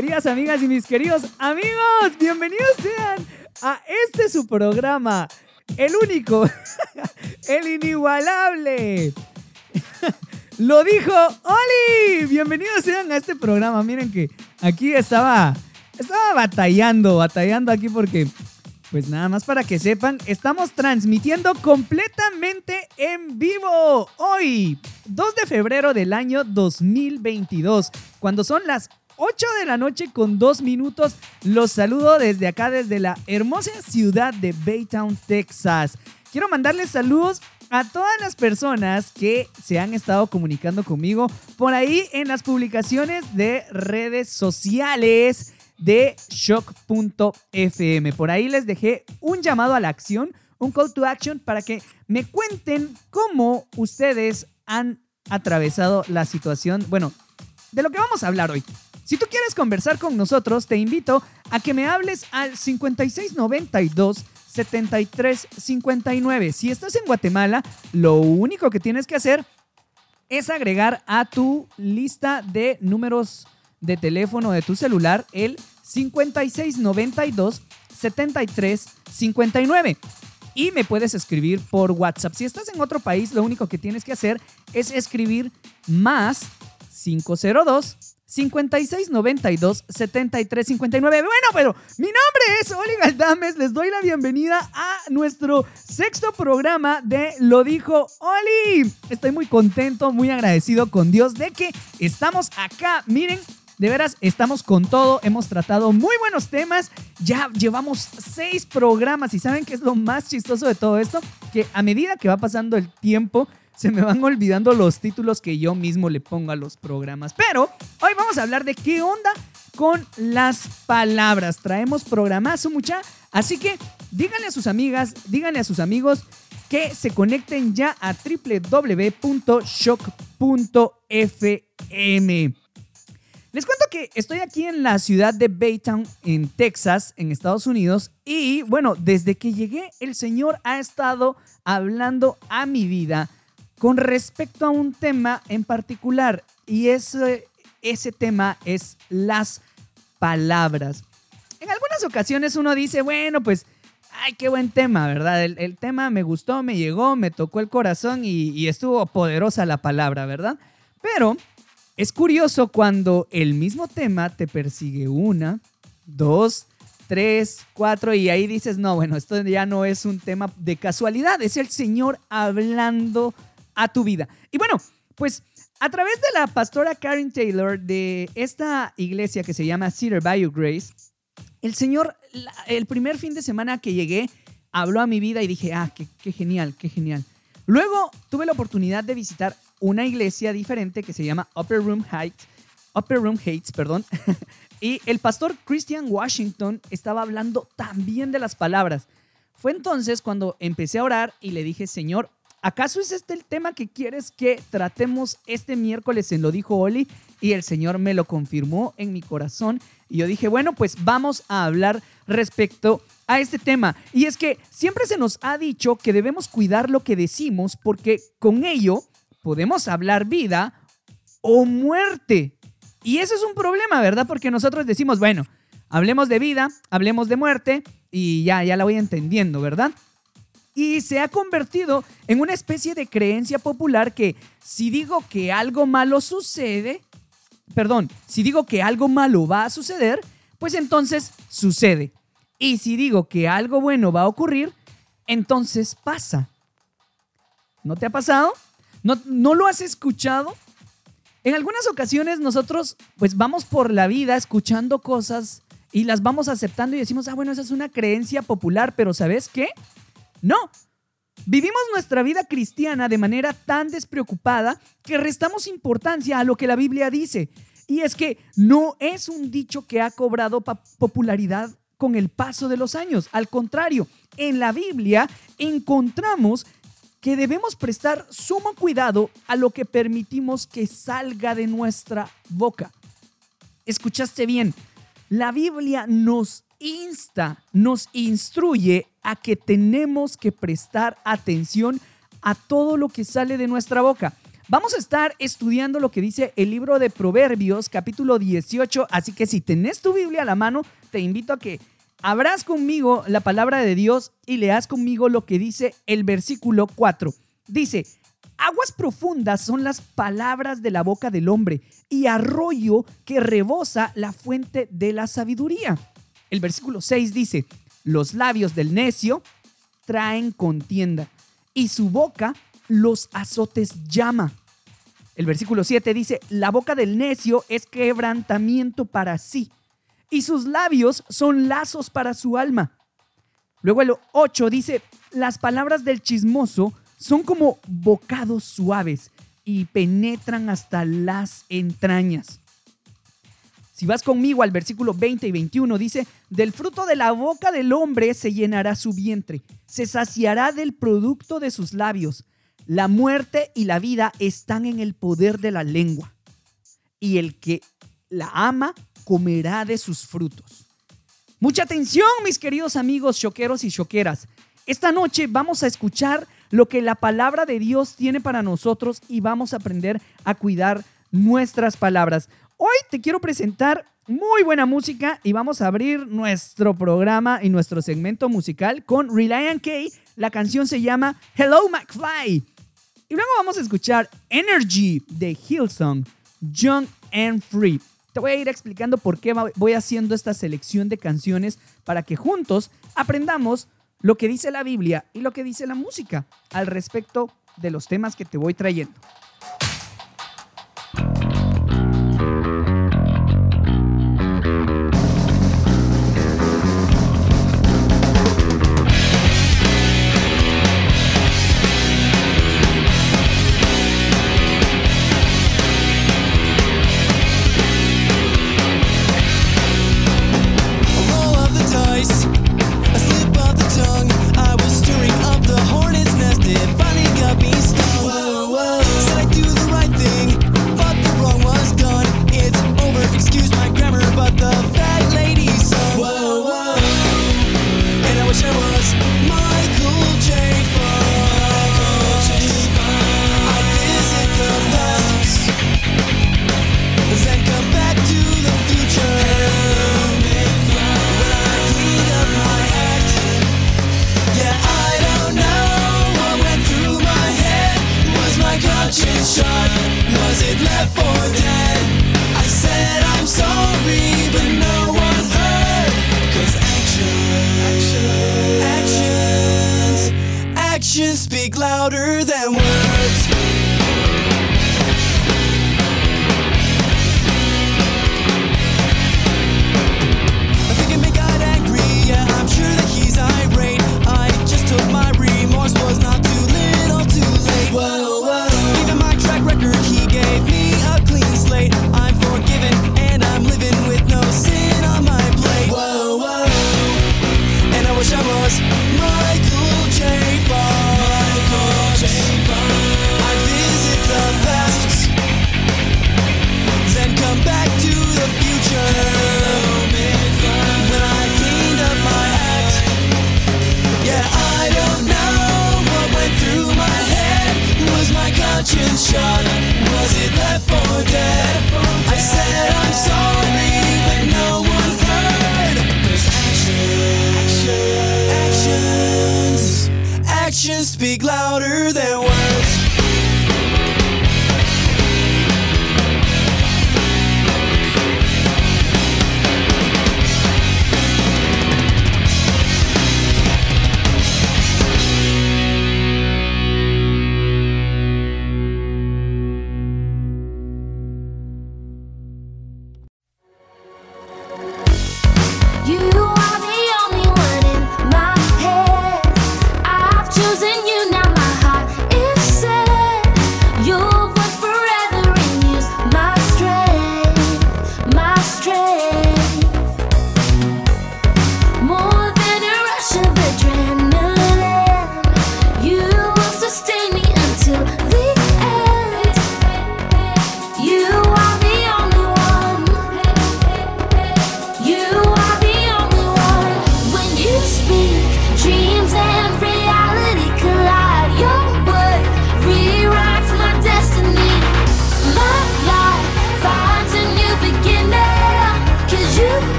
Queridas amigas y mis queridos amigos. Bienvenidos sean a este su programa, el único, el inigualable. Lo dijo Oli. Bienvenidos sean a este programa. Miren que aquí estaba, estaba batallando, batallando aquí porque pues nada más para que sepan, estamos transmitiendo completamente en vivo hoy, 2 de febrero del año 2022, cuando son las 8 de la noche con 2 minutos. Los saludo desde acá, desde la hermosa ciudad de Baytown, Texas. Quiero mandarles saludos a todas las personas que se han estado comunicando conmigo por ahí en las publicaciones de redes sociales de shock.fm. Por ahí les dejé un llamado a la acción, un call to action para que me cuenten cómo ustedes han atravesado la situación, bueno, de lo que vamos a hablar hoy. Si tú quieres conversar con nosotros, te invito a que me hables al 5692 7359. Si estás en Guatemala, lo único que tienes que hacer es agregar a tu lista de números de teléfono de tu celular el 5692 7359 y me puedes escribir por WhatsApp. Si estás en otro país, lo único que tienes que hacer es escribir más 502 5692 7359. Bueno, pero mi nombre es Oli Galdames. Les doy la bienvenida a nuestro sexto programa de Lo dijo Oli. Estoy muy contento, muy agradecido con Dios de que estamos acá. Miren, de veras, estamos con todo. Hemos tratado muy buenos temas. Ya llevamos seis programas. ¿Y saben qué es lo más chistoso de todo esto? Que a medida que va pasando el tiempo, se me van olvidando los títulos que yo mismo le pongo a los programas. Pero hoy vamos a hablar de qué onda con las palabras. Traemos programazo, mucha. Así que díganle a sus amigas, díganle a sus amigos que se conecten ya a www.shock.fm. Les cuento que estoy aquí en la ciudad de Baytown, en Texas, en Estados Unidos. Y bueno, desde que llegué, el Señor ha estado hablando a mi vida con respecto a un tema en particular. Y ese, ese tema es las palabras. En algunas ocasiones uno dice, bueno, pues, ay, qué buen tema, ¿verdad? El, el tema me gustó, me llegó, me tocó el corazón y, y estuvo poderosa la palabra, ¿verdad? Pero es curioso cuando el mismo tema te persigue una, dos, tres, cuatro y ahí dices, no, bueno, esto ya no es un tema de casualidad, es el Señor hablando a tu vida. Y bueno, pues a través de la pastora Karen Taylor de esta iglesia que se llama Cedar Bayou Grace, el Señor, el primer fin de semana que llegué, habló a mi vida y dije, ah, qué, qué genial, qué genial. Luego tuve la oportunidad de visitar una iglesia diferente que se llama Upper Room Heights, Upper Room Heights, perdón. y el pastor Christian Washington estaba hablando también de las palabras. Fue entonces cuando empecé a orar y le dije, Señor, ¿acaso es este el tema que quieres que tratemos este miércoles en Lo dijo Oli? Y el Señor me lo confirmó en mi corazón. Y yo dije, bueno, pues vamos a hablar respecto a este tema. Y es que siempre se nos ha dicho que debemos cuidar lo que decimos porque con ello podemos hablar vida o muerte. Y eso es un problema, ¿verdad? Porque nosotros decimos, bueno, hablemos de vida, hablemos de muerte y ya, ya la voy entendiendo, ¿verdad? Y se ha convertido en una especie de creencia popular que si digo que algo malo sucede, perdón, si digo que algo malo va a suceder, pues entonces sucede. Y si digo que algo bueno va a ocurrir, entonces pasa. ¿No te ha pasado? ¿No, no lo has escuchado? En algunas ocasiones nosotros pues vamos por la vida escuchando cosas y las vamos aceptando y decimos, ah, bueno, esa es una creencia popular, pero ¿sabes qué? No. Vivimos nuestra vida cristiana de manera tan despreocupada que restamos importancia a lo que la Biblia dice. Y es que no es un dicho que ha cobrado popularidad con el paso de los años. Al contrario, en la Biblia encontramos que debemos prestar sumo cuidado a lo que permitimos que salga de nuestra boca. Escuchaste bien, la Biblia nos insta, nos instruye a que tenemos que prestar atención a todo lo que sale de nuestra boca. Vamos a estar estudiando lo que dice el libro de Proverbios capítulo 18, así que si tenés tu Biblia a la mano, te invito a que abras conmigo la palabra de Dios y leas conmigo lo que dice el versículo 4. Dice, aguas profundas son las palabras de la boca del hombre y arroyo que rebosa la fuente de la sabiduría. El versículo 6 dice, los labios del necio traen contienda y su boca los azotes llama. El versículo 7 dice, la boca del necio es quebrantamiento para sí, y sus labios son lazos para su alma. Luego el 8 dice, las palabras del chismoso son como bocados suaves y penetran hasta las entrañas. Si vas conmigo al versículo 20 y 21, dice, del fruto de la boca del hombre se llenará su vientre, se saciará del producto de sus labios. La muerte y la vida están en el poder de la lengua, y el que la ama comerá de sus frutos. Mucha atención, mis queridos amigos choqueros y choqueras. Esta noche vamos a escuchar lo que la palabra de Dios tiene para nosotros y vamos a aprender a cuidar nuestras palabras. Hoy te quiero presentar muy buena música y vamos a abrir nuestro programa y nuestro segmento musical con Reliant K. La canción se llama Hello McFly. Y luego vamos a escuchar Energy de Hillsong, Young and Free. Te voy a ir explicando por qué voy haciendo esta selección de canciones para que juntos aprendamos lo que dice la Biblia y lo que dice la música al respecto de los temas que te voy trayendo.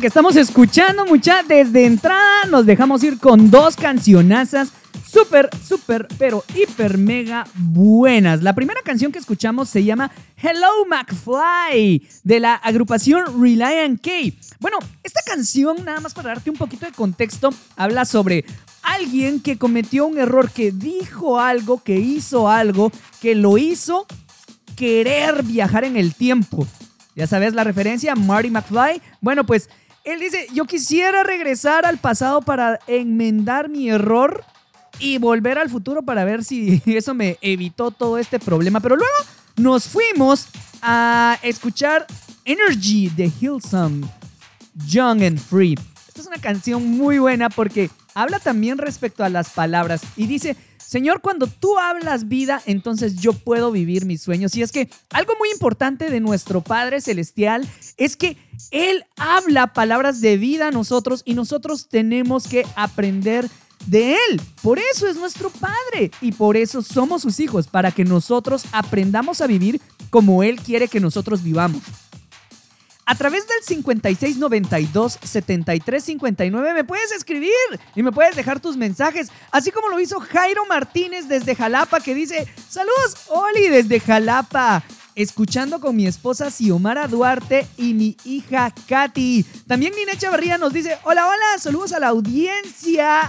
Que estamos escuchando, mucha. Desde entrada nos dejamos ir con dos cancionazas súper, súper, pero hiper mega buenas. La primera canción que escuchamos se llama Hello McFly de la agrupación Reliant K. Bueno, esta canción, nada más para darte un poquito de contexto, habla sobre alguien que cometió un error, que dijo algo, que hizo algo, que lo hizo querer viajar en el tiempo. Ya sabes la referencia, Marty McFly. Bueno, pues él dice, yo quisiera regresar al pasado para enmendar mi error y volver al futuro para ver si eso me evitó todo este problema. Pero luego nos fuimos a escuchar Energy de Hillsong, Young and Free. Esta es una canción muy buena porque habla también respecto a las palabras y dice, Señor, cuando tú hablas vida, entonces yo puedo vivir mis sueños. Y es que algo muy importante de nuestro Padre Celestial es que Él habla palabras de vida a nosotros y nosotros tenemos que aprender de Él. Por eso es nuestro Padre y por eso somos sus hijos, para que nosotros aprendamos a vivir como Él quiere que nosotros vivamos. A través del 5692 7359 me puedes escribir y me puedes dejar tus mensajes, así como lo hizo Jairo Martínez desde Jalapa que dice, saludos Oli desde Jalapa, escuchando con mi esposa Xiomara Duarte y mi hija Katy. También Nina Chavarría nos dice, hola, hola, saludos a la audiencia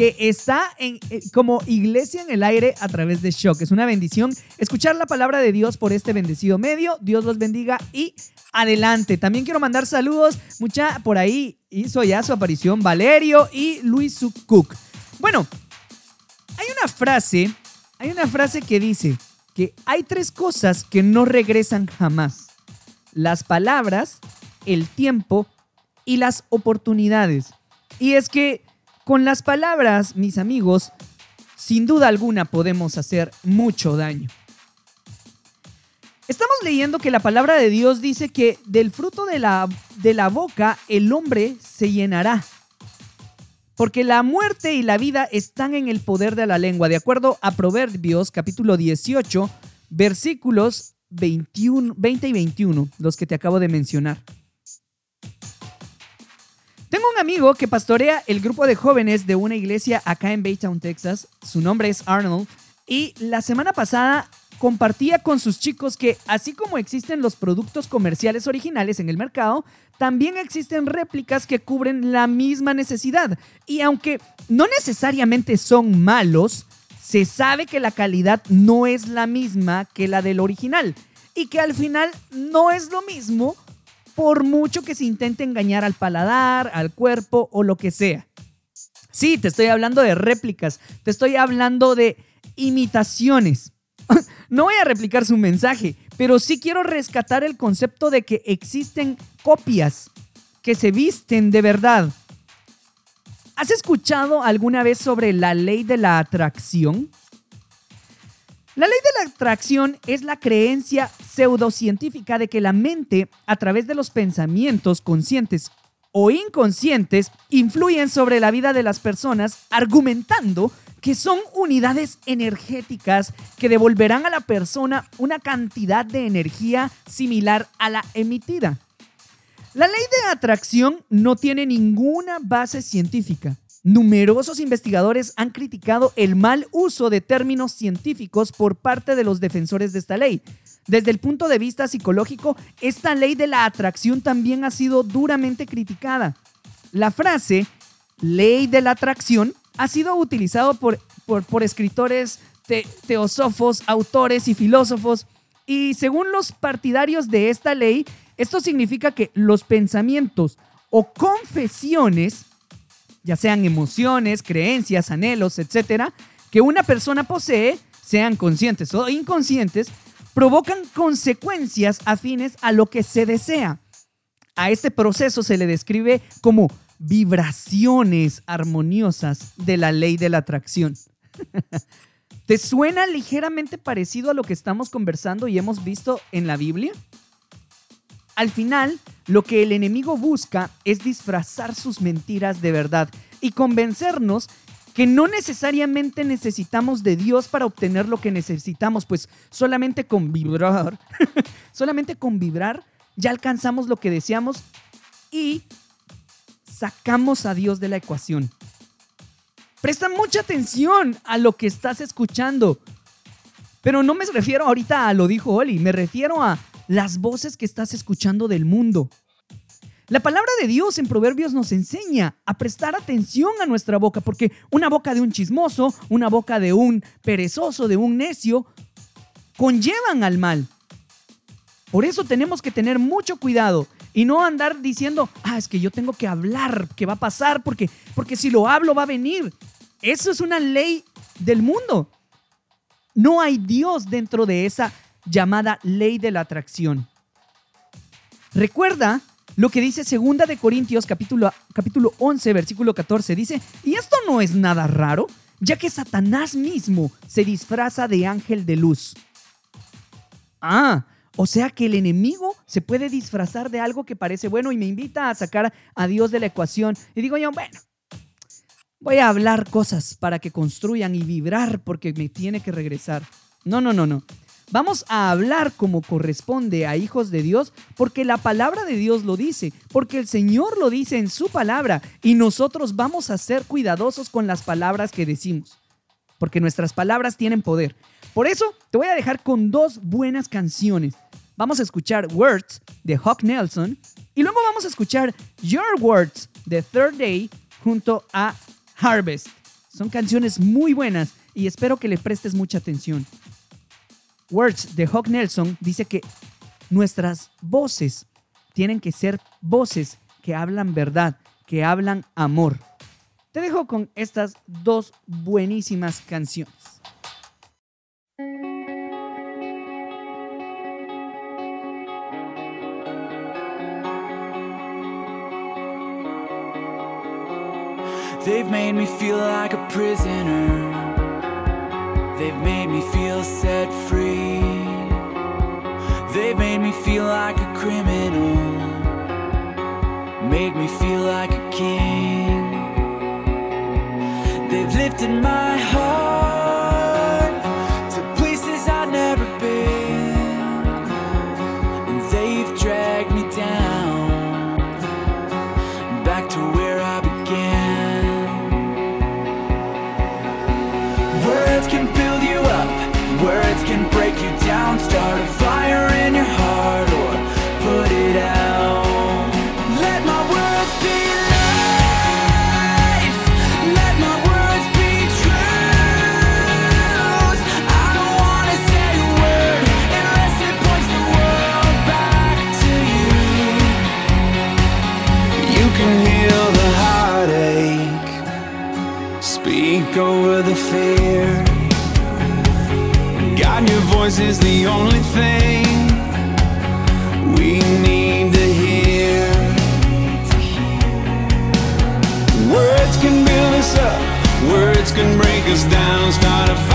que está en, eh, como iglesia en el aire a través de Shock. Es una bendición escuchar la palabra de Dios por este bendecido medio. Dios los bendiga y adelante. También quiero mandar saludos. Mucha por ahí hizo ya su aparición Valerio y Luis Cook. Bueno, hay una frase, hay una frase que dice que hay tres cosas que no regresan jamás. Las palabras, el tiempo y las oportunidades. Y es que con las palabras, mis amigos, sin duda alguna podemos hacer mucho daño. Estamos leyendo que la palabra de Dios dice que del fruto de la, de la boca el hombre se llenará. Porque la muerte y la vida están en el poder de la lengua, de acuerdo a Proverbios capítulo 18, versículos 21, 20 y 21, los que te acabo de mencionar. Tengo un amigo que pastorea el grupo de jóvenes de una iglesia acá en Baytown, Texas. Su nombre es Arnold. Y la semana pasada compartía con sus chicos que así como existen los productos comerciales originales en el mercado, también existen réplicas que cubren la misma necesidad. Y aunque no necesariamente son malos, se sabe que la calidad no es la misma que la del original. Y que al final no es lo mismo por mucho que se intente engañar al paladar, al cuerpo o lo que sea. Sí, te estoy hablando de réplicas, te estoy hablando de imitaciones. No voy a replicar su mensaje, pero sí quiero rescatar el concepto de que existen copias que se visten de verdad. ¿Has escuchado alguna vez sobre la ley de la atracción? La ley de la atracción es la creencia pseudocientífica de que la mente, a través de los pensamientos conscientes o inconscientes, influyen sobre la vida de las personas, argumentando que son unidades energéticas que devolverán a la persona una cantidad de energía similar a la emitida. La ley de atracción no tiene ninguna base científica. Numerosos investigadores han criticado el mal uso de términos científicos por parte de los defensores de esta ley. Desde el punto de vista psicológico, esta ley de la atracción también ha sido duramente criticada. La frase ley de la atracción ha sido utilizado por, por, escritores, teósofos, autores y filósofos. Y según los partidarios de esta ley, esto significa que los pensamientos o confesiones ya sean emociones, creencias, anhelos, etcétera, que una persona posee, sean conscientes o inconscientes, provocan consecuencias afines a lo que se desea. A este proceso se le describe como vibraciones armoniosas de la ley de la atracción. ¿Te suena ligeramente parecido a lo que estamos conversando y hemos visto en la Biblia? Al final, lo que el enemigo busca es disfrazar sus mentiras de verdad y convencernos que no necesariamente necesitamos de Dios para obtener lo que necesitamos, pues solamente con vibrar, solamente con vibrar ya alcanzamos lo que deseamos y sacamos a Dios de la ecuación. Presta mucha atención a lo que estás escuchando. Pero no me refiero ahorita a lo dijo Oli, me refiero a las voces que estás escuchando del mundo. La palabra de Dios en Proverbios nos enseña a prestar atención a nuestra boca, porque una boca de un chismoso, una boca de un perezoso, de un necio, conllevan al mal. Por eso tenemos que tener mucho cuidado y no andar diciendo, ah, es que yo tengo que hablar, que va a pasar, porque, porque si lo hablo va a venir. Eso es una ley del mundo. No hay Dios dentro de esa llamada ley de la atracción. Recuerda lo que dice Segunda de Corintios capítulo, capítulo 11 versículo 14. Dice, y esto no es nada raro, ya que Satanás mismo se disfraza de ángel de luz. Ah, o sea que el enemigo se puede disfrazar de algo que parece bueno y me invita a sacar a Dios de la ecuación. Y digo yo, bueno, voy a hablar cosas para que construyan y vibrar porque me tiene que regresar. No, no, no, no. Vamos a hablar como corresponde a hijos de Dios porque la palabra de Dios lo dice, porque el Señor lo dice en su palabra y nosotros vamos a ser cuidadosos con las palabras que decimos, porque nuestras palabras tienen poder. Por eso te voy a dejar con dos buenas canciones. Vamos a escuchar Words de Hawk Nelson y luego vamos a escuchar Your Words de Third Day junto a Harvest. Son canciones muy buenas y espero que le prestes mucha atención. Words de Hawk Nelson dice que nuestras voces tienen que ser voces que hablan verdad, que hablan amor. Te dejo con estas dos buenísimas canciones. They've made me feel like a prisoner. They've made me feel set free. They've made me feel like a criminal. Made me feel like a king. They've lifted my heart words can break us down, start a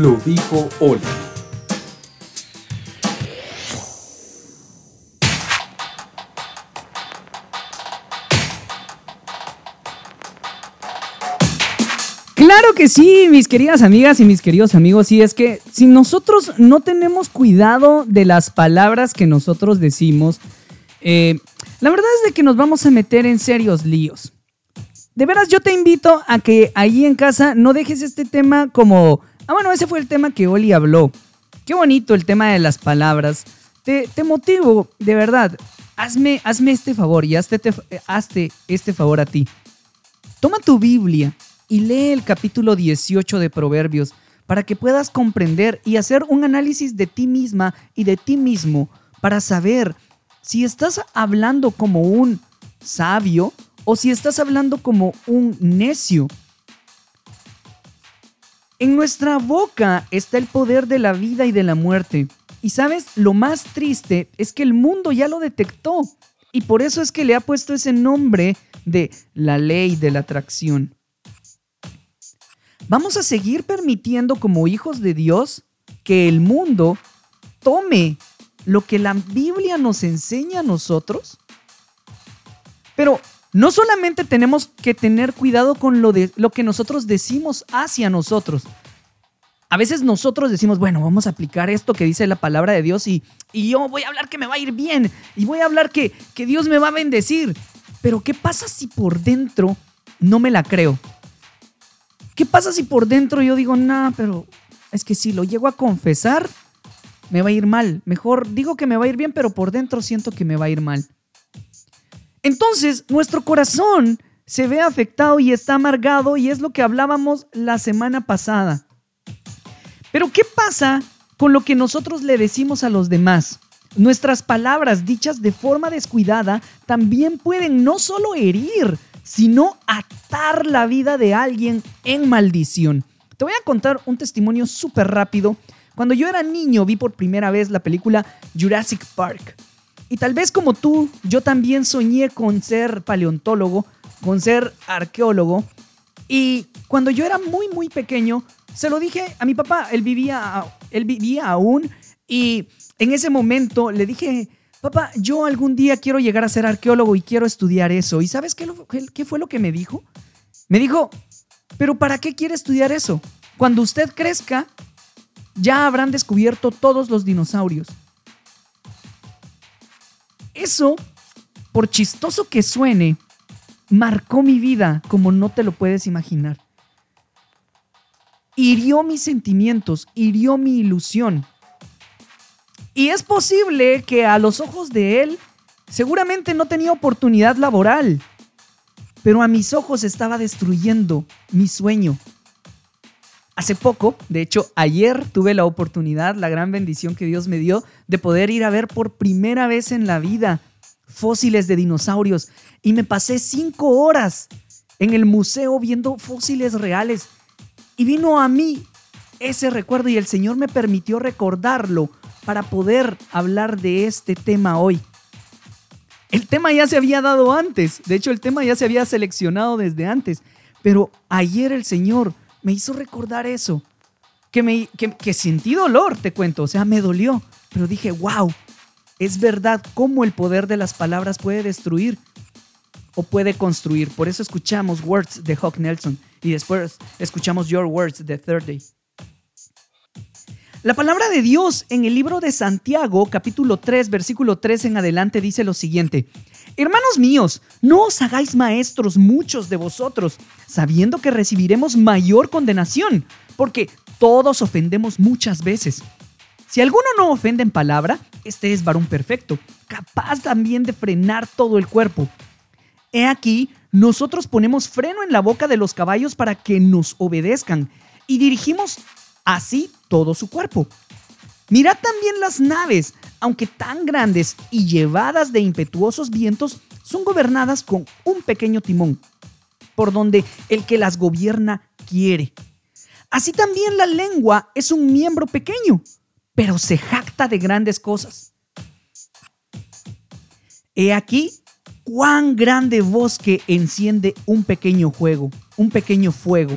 Lo dijo Oli. Claro que sí, mis queridas amigas y mis queridos amigos, y es que si nosotros no tenemos cuidado de las palabras que nosotros decimos, eh, la verdad es de que nos vamos a meter en serios líos. De veras, yo te invito a que ahí en casa no dejes este tema como, ah, bueno, ese fue el tema que Oli habló. Qué bonito el tema de las palabras. Te, te motivo, de verdad. Hazme, hazme este favor y hazte, te- hazte este favor a ti. Toma tu Biblia y lee el capítulo 18 de Proverbios para que puedas comprender y hacer un análisis de ti misma y de ti mismo para saber si estás hablando como un sabio o si estás hablando como un necio. En nuestra boca está el poder de la vida y de la muerte. Y sabes, lo más triste es que el mundo ya lo detectó. Y por eso es que le ha puesto ese nombre de la ley de la atracción. ¿Vamos a seguir permitiendo como hijos de Dios que el mundo tome lo que la Biblia nos enseña a nosotros? Pero no solamente tenemos que tener cuidado con lo, de, lo que nosotros decimos hacia nosotros. A veces nosotros decimos, bueno, vamos a aplicar esto que dice la palabra de Dios y, yo voy a hablar que me va a ir bien y voy a hablar que, que Dios me va a bendecir. Pero ¿qué pasa si por dentro no me la creo? ¿Qué pasa si por dentro yo digo, nah, pero es que si lo llego a confesar, me va a ir mal? Mejor digo que me va a ir bien, pero por dentro siento que me va a ir mal. Entonces, nuestro corazón se ve afectado y está amargado y es lo que hablábamos la semana pasada. Pero ¿qué pasa con lo que nosotros le decimos a los demás? Nuestras palabras dichas de forma descuidada también pueden no solo herir, sino atar la vida de alguien en maldición. Te voy a contar un testimonio súper rápido. Cuando yo era niño vi por primera vez la película Jurassic Park. Y tal vez como tú, yo también soñé con ser paleontólogo, con ser arqueólogo. Y cuando yo era muy, muy pequeño, se lo dije a mi papá, él vivía, él vivía aún. Y en ese momento le dije, papá, yo algún día quiero llegar a ser arqueólogo y quiero estudiar eso. ¿Y sabes qué, qué fue lo que me dijo? Me dijo, pero ¿para qué quiere estudiar eso? Cuando usted crezca, ya habrán descubierto todos los dinosaurios. Eso, por chistoso que suene, marcó mi vida como no te lo puedes imaginar. Hirió mis sentimientos, hirió mi ilusión. Y es posible que a los ojos de él seguramente no tenía oportunidad laboral, pero a mis ojos estaba destruyendo mi sueño. Hace poco, de hecho ayer tuve la oportunidad, la gran bendición que Dios me dio de poder ir a ver por primera vez en la vida fósiles de dinosaurios. Y me pasé cinco horas en el museo viendo fósiles reales. Y vino a mí ese recuerdo y el Señor me permitió recordarlo para poder hablar de este tema hoy. El tema ya se había dado antes, de hecho el tema ya se había seleccionado desde antes, pero ayer el Señor me hizo recordar eso, que, me, que, sentí dolor, te cuento, o sea, me dolió, pero dije, wow, es verdad cómo el poder de las palabras puede destruir o puede construir. Por eso escuchamos Words de Hawk Nelson y después escuchamos Your Words de Third Day. La palabra de Dios en el libro de Santiago, capítulo 3, versículo 3 en adelante, dice lo siguiente. Hermanos míos, no os hagáis maestros muchos de vosotros, sabiendo que recibiremos mayor condenación, porque todos ofendemos muchas veces. Si alguno no ofende en palabra, este es varón perfecto, capaz también de frenar todo el cuerpo. He aquí, nosotros ponemos freno en la boca de los caballos para que nos obedezcan y dirigimos así todo su cuerpo. Mirad también las naves, aunque tan grandes y llevadas de impetuosos vientos, son gobernadas con un pequeño timón, por donde el que las gobierna quiere. Así también la lengua es un miembro pequeño, pero se jacta de grandes cosas. He aquí cuán grande bosque enciende un pequeño juego, un pequeño fuego.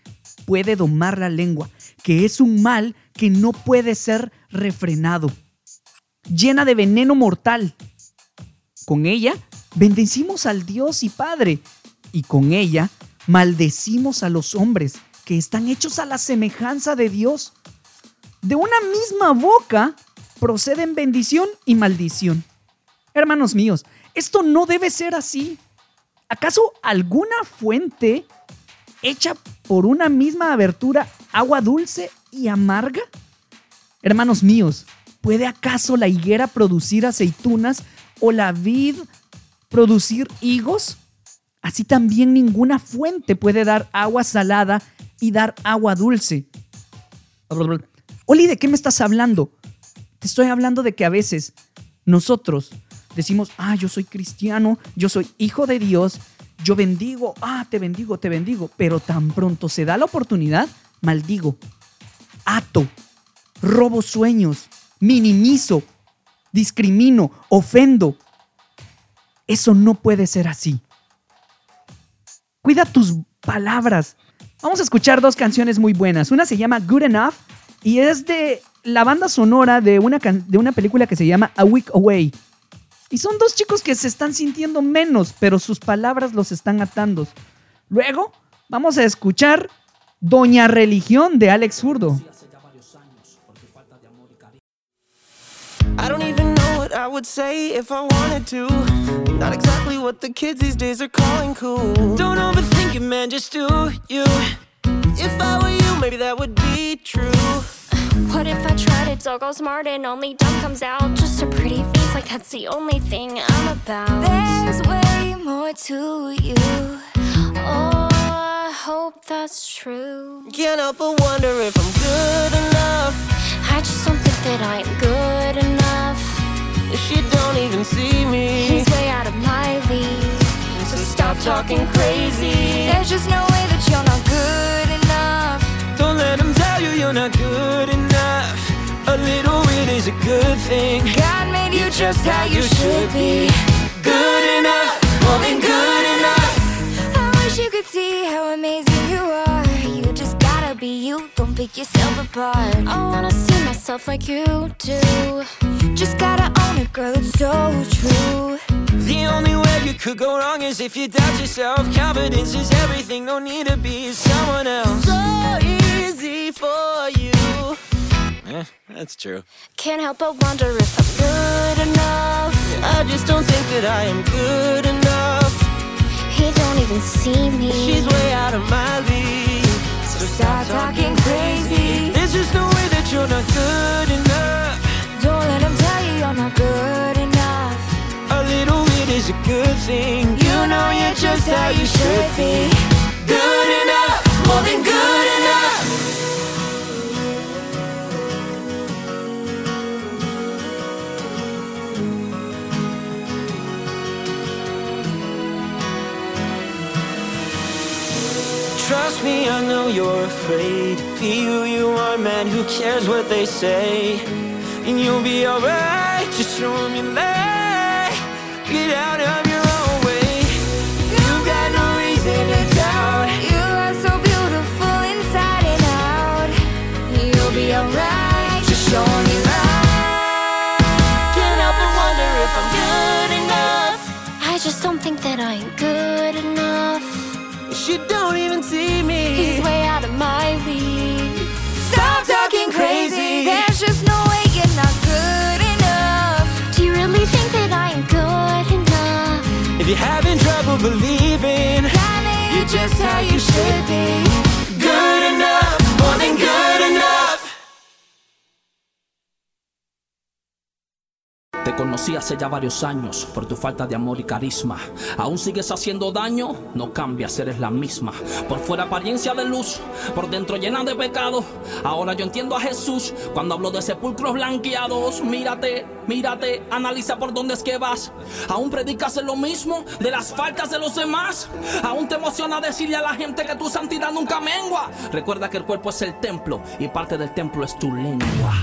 puede domar la lengua, que es un mal que no puede ser refrenado, llena de veneno mortal. Con ella bendecimos al Dios y Padre, y con ella maldecimos a los hombres que están hechos a la semejanza de Dios. De una misma boca proceden bendición y maldición. Hermanos míos, esto no debe ser así. ¿Acaso alguna fuente hecha por una misma abertura agua dulce y amarga? Hermanos míos, ¿puede acaso la higuera producir aceitunas o la vid producir higos? Así también ninguna fuente puede dar agua salada y dar agua dulce. Oli, ¿de qué me estás hablando? Te estoy hablando de que a veces nosotros decimos, ah, yo soy cristiano, yo soy hijo de Dios, yo bendigo, ah, te bendigo, te bendigo, pero tan pronto se da la oportunidad, maldigo, ato, robo sueños, minimizo, discrimino, ofendo. Eso no puede ser así. Cuida tus palabras. Vamos a escuchar dos canciones muy buenas. Una se llama Good Enough y es de la banda sonora de una, de una película que se llama A Week Away. Y son dos chicos que se están sintiendo menos, pero sus palabras los están atando. Luego, vamos a escuchar Doña Religión de Alex Zurdo. I don't even know what I would say if I wanted to. Not exactly what the kids these days are calling cool. Don't overthink it, man, just do you. If I were you, maybe that would be true. What if I tried it, dog all smart and only dumb comes out? Just a pretty face, like that's the only thing I'm about. There's way more to you. Oh, I hope that's true. Can't help but wonder if I'm good enough. I just don't think that I'm good enough. You don't even see me, He's way out of my league. so stop talking crazy. There's just no way that you're not good enough. Don't let them tell you you're not good enough. A little bit is a good thing. God made you just how you should be. Good enough, more than good enough. I wish you could see how amazing you are. You just gotta be you, don't pick yourself apart. I wanna see myself like you do. Just gotta own it, girl, it's so true. The only way you could go wrong is if you doubt yourself. Confidence is everything, no need to be someone else. So easy for you. Eh, that's true. Can't help but wonder if I'm good enough. I just don't think that I am good enough. He don't even see me. She's way out of my league. So Stop talking crazy. There's just no way that you're not good enough. Don't let him tell you you're not good enough. A little bit is a good thing. You know you're just how you should be. Good enough, more than good enough. Trust me, I know you're afraid. Be who you are, man. Who cares what they say? And you'll be alright. Just show 'em you lay. Get out of your own way. You've got no reason to doubt. You are so beautiful inside and out. You'll be alright. Just show me right. Can't help but wonder if I'm good enough. I just don't think that I'm good enough. She don't even having trouble believing, God made you just how you should be. Conocí hace ya varios años por tu falta de amor y carisma. Aún sigues haciendo daño, no cambias, eres la misma. Por fuera apariencia de luz, por dentro llena de pecado. Ahora yo entiendo a Jesús cuando hablo de sepulcros blanqueados. Mírate, mírate, analiza por dónde es que vas. Aún predicas lo mismo de las faltas de los demás. Aún te emociona decirle a la gente que tu santidad nunca mengua. Recuerda que el cuerpo es el templo y parte del templo es tu lengua.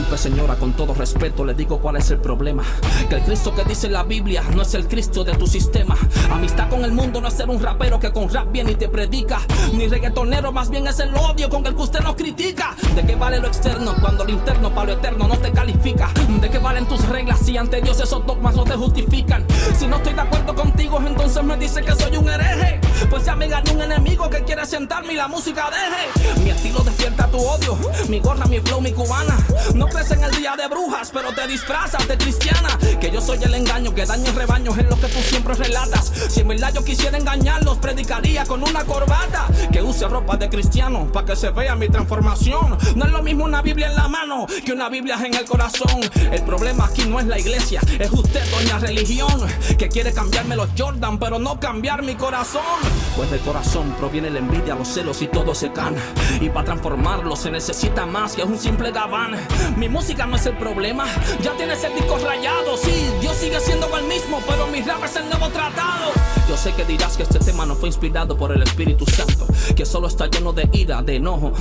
Disculpe señora, con todo respeto le digo cuál es el problema. Que el Cristo que dice la Biblia no es el Cristo de tu sistema. Amistad con el mundo no es ser un rapero que con rap viene y te predica. Ni reggaetonero, más bien es el odio con el que usted nos critica. ¿De qué vale lo externo cuando lo interno para lo eterno no te califica? ¿De qué valen tus reglas si ante Dios esos dogmas no te justifican? Si no estoy de acuerdo contigo, entonces me dice que soy un hereje. Pues ya me gané un enemigo que quiere sentarme y la música deje. Mi estilo despierta tu odio, mi gorra, mi flow, mi cubana. No crees en el día de brujas, pero te disfrazas de cristiana. Que yo soy el engaño que daña rebaños en lo que tú siempre relatas. Si en verdad yo quisiera engañarlos, predicaría con una corbata. Que use ropa de cristiano para que se vea mi transformación. No es lo mismo una Biblia en la mano que una Biblia en el corazón. El problema aquí no es la iglesia, es usted, doña religión. Que quiere cambiarme los Jordan, pero no cambiar mi corazón. Pues del corazón proviene la envidia, los celos y todo se can. Y para transformarlo se necesita más que un simple gabán. Mi música no es el problema, ya tienes el disco rayado. Sí, Dios sigue siendo el mismo, pero mi rap es el nuevo tratado. Yo sé que dirás que este tema no fue inspirado por el Espíritu Santo, que solo está lleno de ira, de enojo.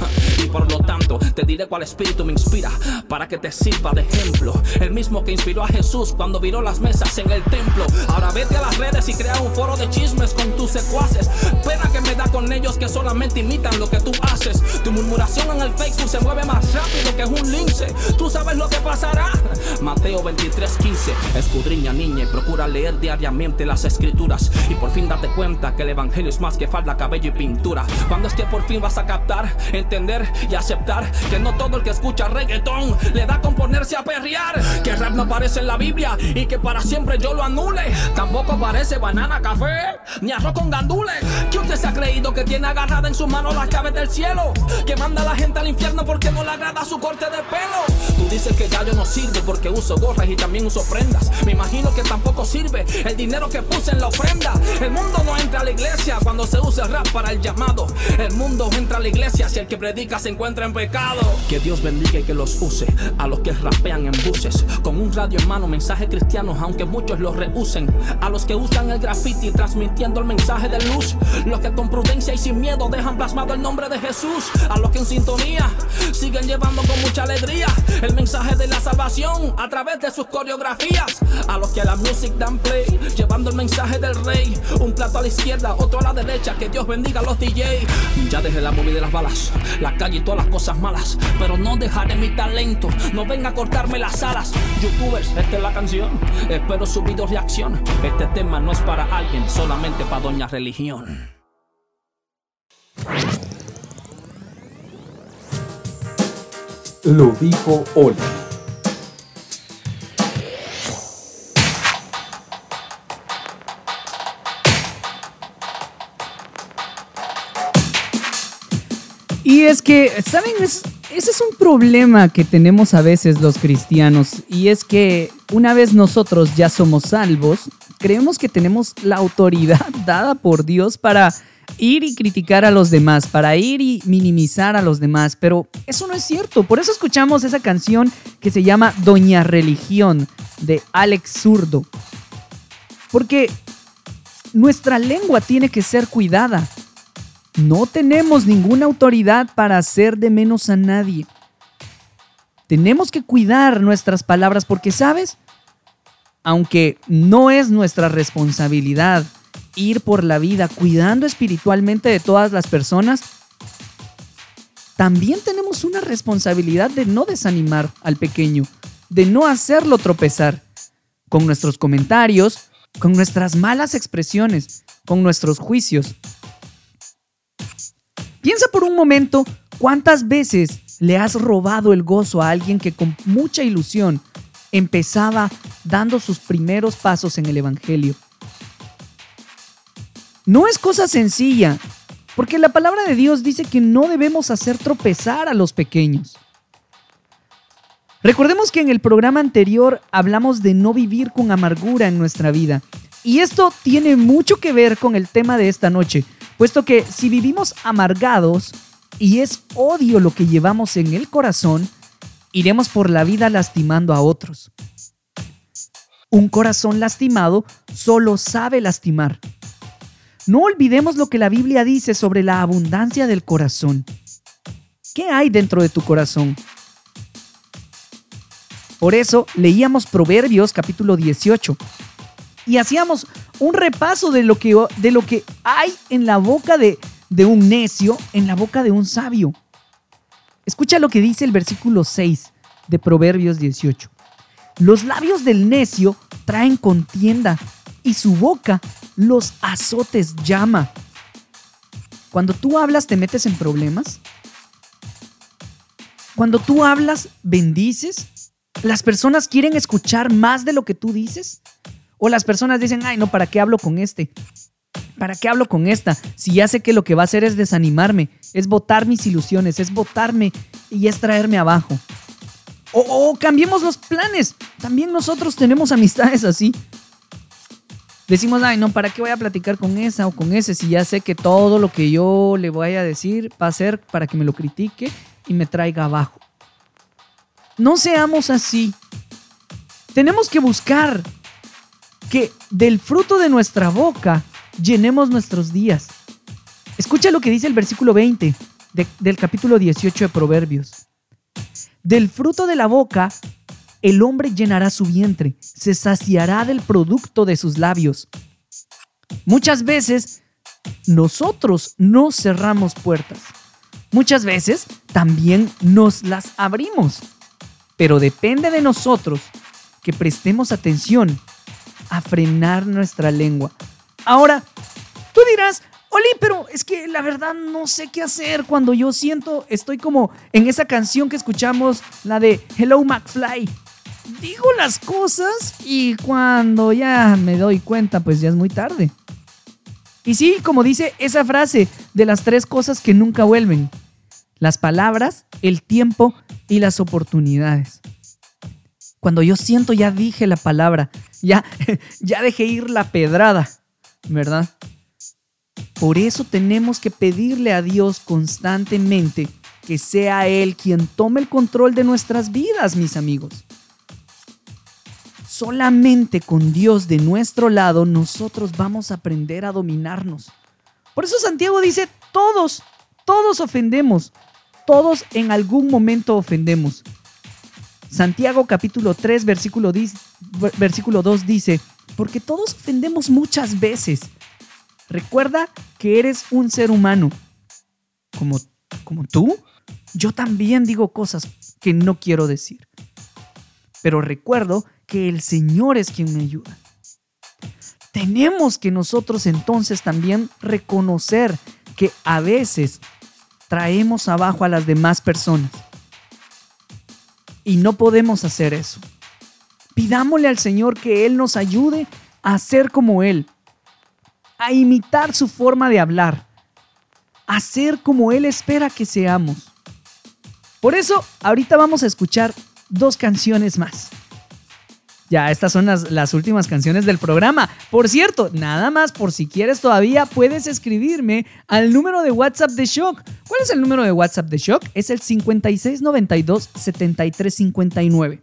Y por lo tanto, te diré cuál espíritu me inspira para que te sirva de ejemplo. El mismo que inspiró a Jesús cuando viró las mesas en el templo. Ahora vete a las redes y crea un foro de chismes con tus secuaces. Pena que me da con ellos que solamente imitan lo que tú haces. Tu murmuración en el Facebook se mueve más rápido que un lince. Tú sabes lo que pasará. Mateo 23:15. Escudriña, niña, y procura leer diariamente las escrituras. Y por fin date cuenta que el evangelio es más que falda, cabello y pintura. Cuando es que por fin vas a captar, entender y aceptar que no todo el que escucha reggaetón le da con ponerse a perrear. Que rap no aparece en la Biblia y que para siempre yo lo anule. Tampoco aparece banana, café, ni arroz con gandules. Que usted se ha creído que tiene agarrada en sus manos las llaves del cielo. Que manda a la gente al infierno porque no le agrada su corte de pelo. Tú dices que ya yo no sirvo porque uso gorras y también uso prendas. Me imagino que tampoco sirve el dinero que puse en la ofrenda. El mundo no entra a la iglesia cuando se usa el rap para el llamado. El mundo entra a la iglesia si el que predica se encuentra en pecado. Que Dios bendiga y que los use a los que rapean en buses. Con un radio en mano, mensajes cristianos, aunque muchos los rehúsen. A los que usan el graffiti transmitiendo el mensaje de luz. Los que con prudencia y sin miedo dejan plasmado el nombre de Jesús. A los que en sintonía siguen llevando con mucha alegría el mensaje de la salvación a través de sus coreografías. A los que a la music dan play, llevando el mensaje del rey. Un plato a la izquierda, otro a la derecha. Que Dios bendiga a los DJ. Ya dejé la movida de las balas, la calle y todas las cosas malas. Pero no dejaré mi talento, no venga a cortarme las alas. Youtubers, esta es la canción. Espero su video reacción. Este tema no es para alguien, solamente para Doña Religión. Lo dijo Oli. Y es que, ¿saben? Es- ese es un problema que tenemos a veces los cristianos. Y es que una vez nosotros ya somos salvos, creemos que tenemos la autoridad dada por Dios para ir y criticar a los demás, para ir y minimizar a los demás. Pero eso no es cierto. Por eso escuchamos esa canción que se llama Doña Religión de Alex Zurdo. Porque nuestra lengua tiene que ser cuidada. No tenemos ninguna autoridad para hacer de menos a nadie. Tenemos que cuidar nuestras palabras porque, ¿sabes? Aunque no es nuestra responsabilidad ir por la vida cuidando espiritualmente de todas las personas, también tenemos una responsabilidad de no desanimar al pequeño, de no hacerlo tropezar con nuestros comentarios, con nuestras malas expresiones, con nuestros juicios. Piensa por un momento cuántas veces le has robado el gozo a alguien que con mucha ilusión empezaba dando sus primeros pasos en el Evangelio. No es cosa sencilla, porque la palabra de Dios dice que no debemos hacer tropezar a los pequeños. Recordemos que en el programa anterior hablamos de no vivir con amargura en nuestra vida. Y esto tiene mucho que ver con el tema de esta noche, puesto que si vivimos amargados y es odio lo que llevamos en el corazón, iremos por la vida lastimando a otros. Un corazón lastimado solo sabe lastimar. No olvidemos lo que la Biblia dice sobre la abundancia del corazón. ¿Qué hay dentro de tu corazón? Por eso leíamos Proverbios capítulo 18 y hacíamos un repaso de lo que, de lo que hay en la boca de, de un necio, en la boca de un sabio. Escucha lo que dice el versículo 6 de Proverbios 18. Los labios del necio traen contienda y su boca los azotes llama. Cuando tú hablas, ¿te metes en problemas? Cuando tú hablas, bendices. ¿Las personas quieren escuchar más de lo que tú dices? ¿O las personas dicen, ay, no, ¿para qué hablo con este? ¿Para qué hablo con esta? Si ya sé que lo que va a hacer es desanimarme, es botar mis ilusiones, es botarme y es traerme abajo. O, cambiemos los planes. También nosotros tenemos amistades así. Decimos, ay, no, ¿para qué voy a platicar con esa o con ese si ya sé que todo lo que yo le voy a decir va a ser para que me lo critique y me traiga abajo? No seamos así. Tenemos que buscar que del fruto de nuestra boca llenemos nuestros días. Escucha lo que dice el versículo 20 de- del capítulo 18 de Proverbios. Del fruto de la boca el hombre llenará su vientre, se saciará del producto de sus labios. Muchas veces nosotros no cerramos puertas. Muchas veces también nos las abrimos. Pero depende de nosotros que prestemos atención a frenar nuestra lengua. Ahora, tú dirás, Oli, pero es que la verdad no sé qué hacer cuando yo siento, estoy como en esa canción que escuchamos, la de Hello McFly. Digo las cosas y cuando ya me doy cuenta, pues ya es muy tarde. Y sí, como dice esa frase de las tres cosas que nunca vuelven. Las palabras, el tiempo y las oportunidades. Cuando yo siento ya dije la palabra, ya, ya dejé ir la pedrada, ¿verdad? Por eso tenemos que pedirle a Dios constantemente que sea Él quien tome el control de nuestras vidas, mis amigos. Solamente con Dios de nuestro lado nosotros vamos a aprender a dominarnos. Por eso Santiago dice, todos, todos ofendemos, todos en algún momento ofendemos. Santiago capítulo 3 versículo, 10 versículo 2 dice, porque todos ofendemos muchas veces. Recuerda que eres un ser humano. Como, como tú, yo también digo cosas que no quiero decir. Pero recuerdo que el Señor es quien me ayuda. Tenemos que nosotros entonces también reconocer que a veces traemos abajo a las demás personas. Y no podemos hacer eso. Pidámosle al Señor que Él nos ayude a ser como Él, a imitar su forma de hablar, a ser como Él espera que seamos. Por eso, ahorita vamos a escuchar dos canciones más. Ya, estas son las, las, últimas canciones del programa. Por cierto, nada más por si quieres todavía, puedes escribirme al número de WhatsApp de Shock. ¿Cuál es el número de WhatsApp de Shock? Es el 5692-7359.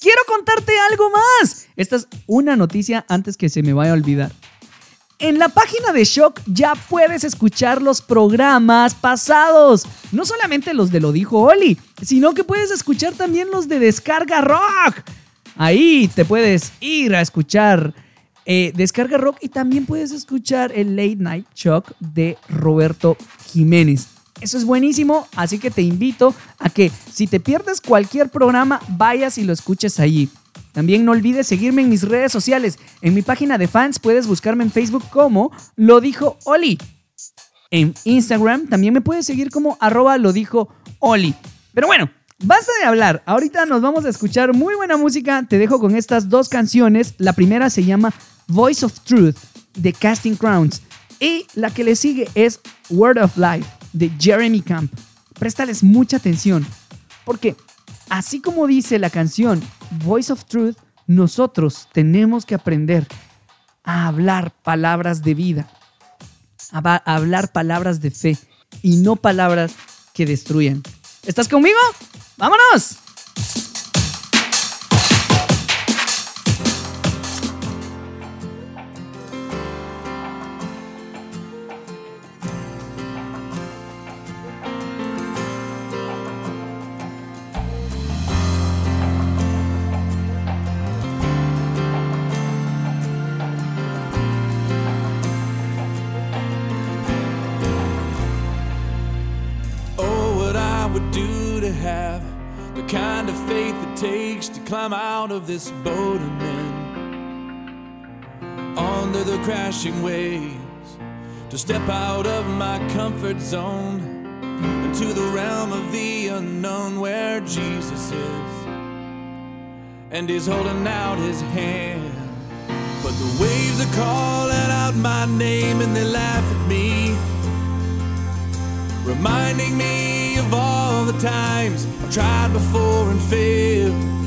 Quiero contarte algo más. Esta es una noticia antes que se me vaya a olvidar. En la página de Shock ya puedes escuchar los programas pasados. No solamente los de Lo Dijo Oli, sino que puedes escuchar también los de Descarga Rock. Ahí te puedes ir a escuchar eh, Descarga Rock y también puedes escuchar el Late Night Shock de Roberto Jiménez. Eso es buenísimo, así que te invito a que si te pierdes cualquier programa, vayas y lo escuches allí. También no olvides seguirme en mis redes sociales. En mi página de fans puedes buscarme en Facebook como Lo Dijo Oli. En Instagram también me puedes seguir como arroba Lo Dijo Oli. Pero bueno, Basta de hablar, ahorita nos vamos a escuchar muy buena música, te dejo con estas dos canciones, la primera se llama Voice of Truth de Casting Crowns y la que le sigue es Word of Life de Jeremy Camp. Préstales mucha atención, porque así como dice la canción Voice of Truth, nosotros tenemos que aprender a hablar palabras de vida, a hablar palabras de fe y no palabras que destruyan. ¿Estás conmigo? ¡Vámonos! out of this boat of men under the crashing waves, to step out of my comfort zone into the realm of the unknown where Jesus is, and He's holding out His hand. But the waves are calling out my name and they laugh at me, reminding me of all the times I've tried before and failed.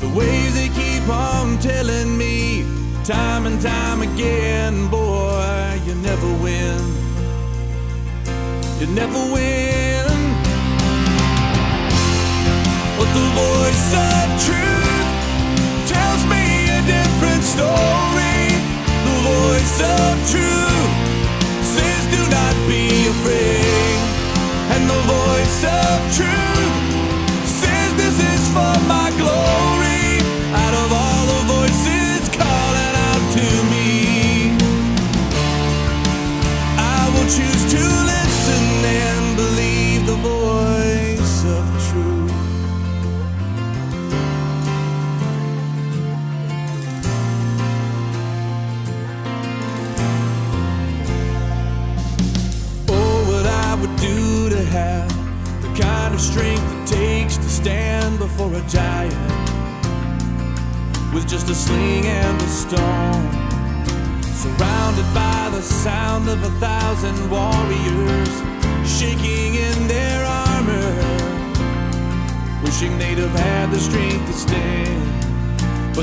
The waves they keep on telling me time and time again, boy, you never win. You never win. But the voice of truth tells me a different story. The voice of truth says, do not be afraid. And the voice of truth.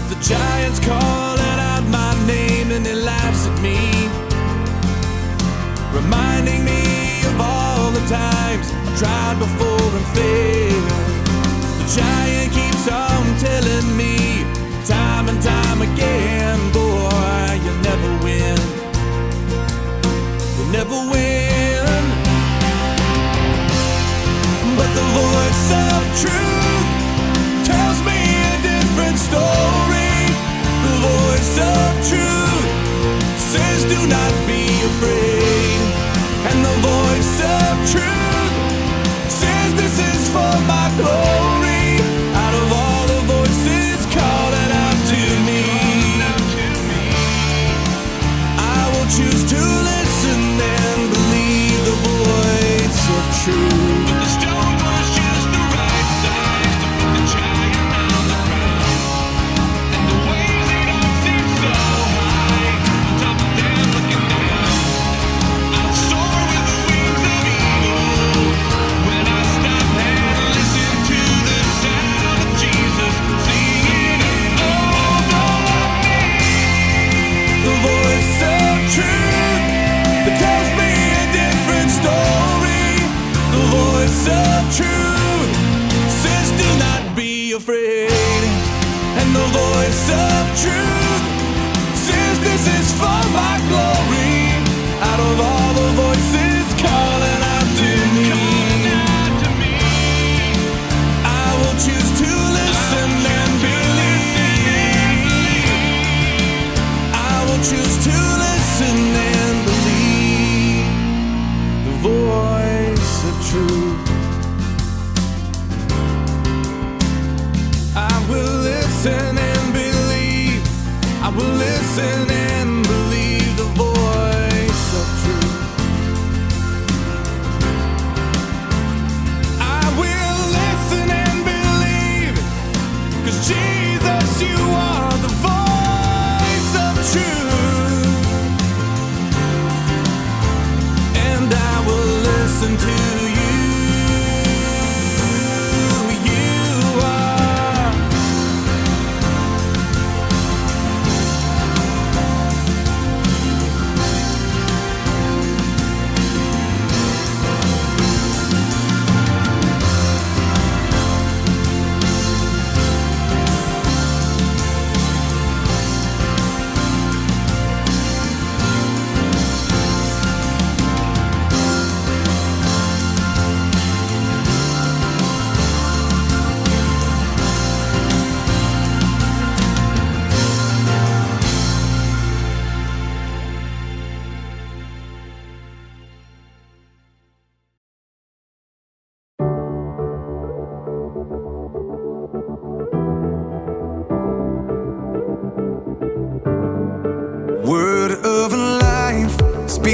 the giants call.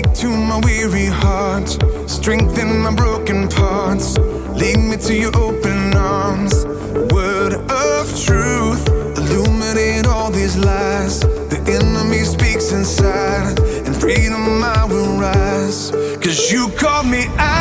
Speak to my weary heart. Strengthen my broken parts. Lead me to your open arms. Word of truth. Illuminate all these lies. The enemy speaks inside. And freedom I will rise. Cause you called me out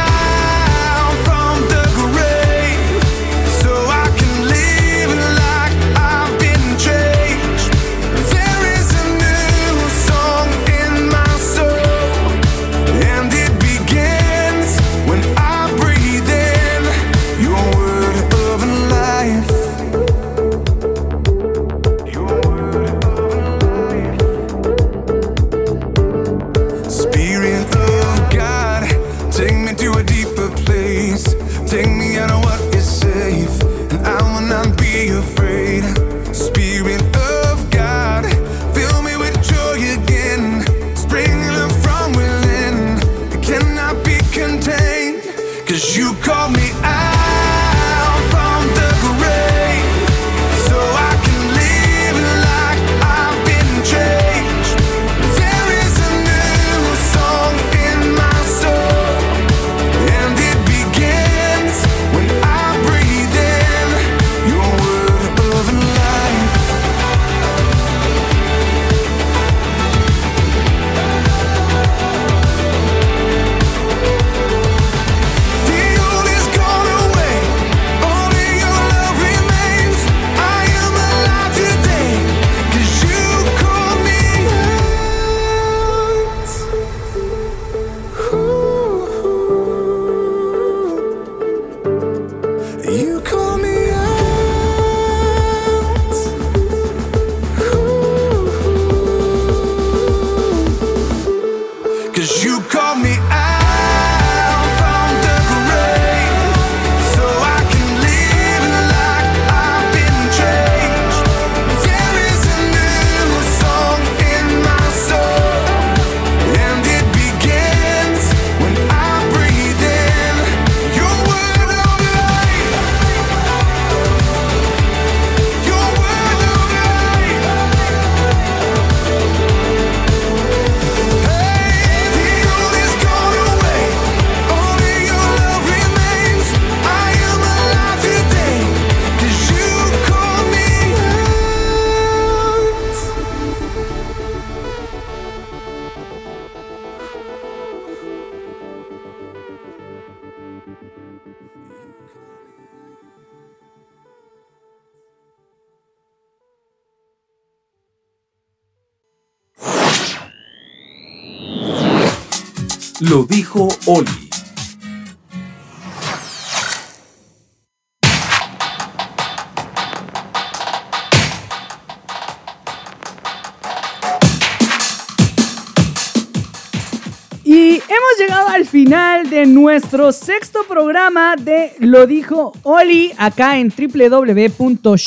nuestro sexto programa de Lo dijo Oli acá en www.shock.fm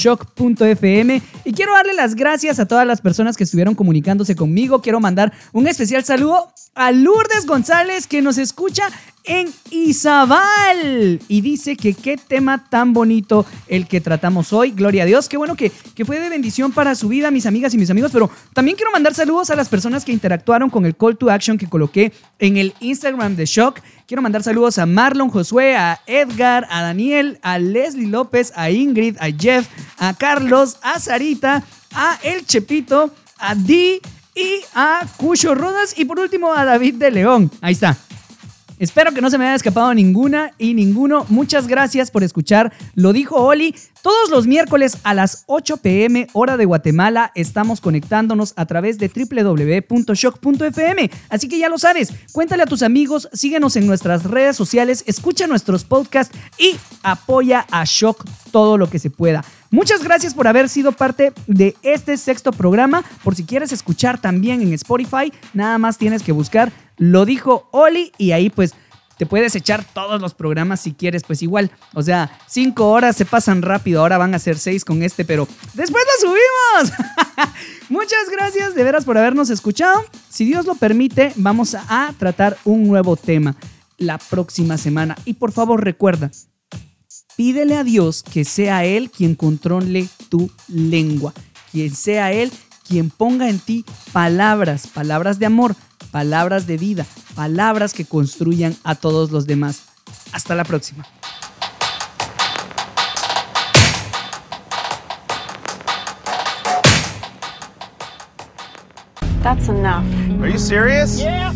y quiero darle las gracias a todas las personas que estuvieron comunicándose conmigo. Quiero mandar un especial saludo a Lourdes González que nos escucha en Izabal y dice que qué tema tan bonito el que tratamos hoy. Gloria a Dios, qué bueno que, que fue de bendición para su vida, mis amigas y mis amigos, pero también quiero mandar saludos a las personas que interactuaron con el call to action que coloqué en el Instagram de Shock. Quiero mandar saludos a Marlon Josué, a Edgar, a Daniel, a Leslie López, a Ingrid, a Jeff, a Carlos, a A El Chepito, a Di y a Cucho Rodas y por último a David de León. Ahí está. Espero que no se me haya escapado ninguna y ninguno. Muchas gracias por escuchar. Lo dijo Oli. Todos los miércoles a las 8 pm hora de Guatemala estamos conectándonos a través de www.shock.fm. Así que ya lo sabes, cuéntale a tus amigos, síguenos en nuestras redes sociales, escucha nuestros podcasts y apoya a Shock todo lo que se pueda. Muchas gracias por haber sido parte de este sexto programa. Por si quieres escuchar también en Spotify, nada más tienes que buscar Lo dijo Oli y ahí pues te puedes echar todos los programas si quieres, pues igual. O sea, cinco horas se pasan rápido, ahora van a ser seis con este, pero después lo subimos. Muchas gracias de veras por habernos escuchado. Si Dios lo permite, vamos a tratar un nuevo tema la próxima semana. Y por favor recuerda, pídele a Dios que sea Él quien controle tu lengua, quien sea Él quien ponga en ti palabras, palabras de amor, palabras de vida, palabras que construyan a todos los demás. Hasta la próxima. That's enough. Are you serious? Yeah.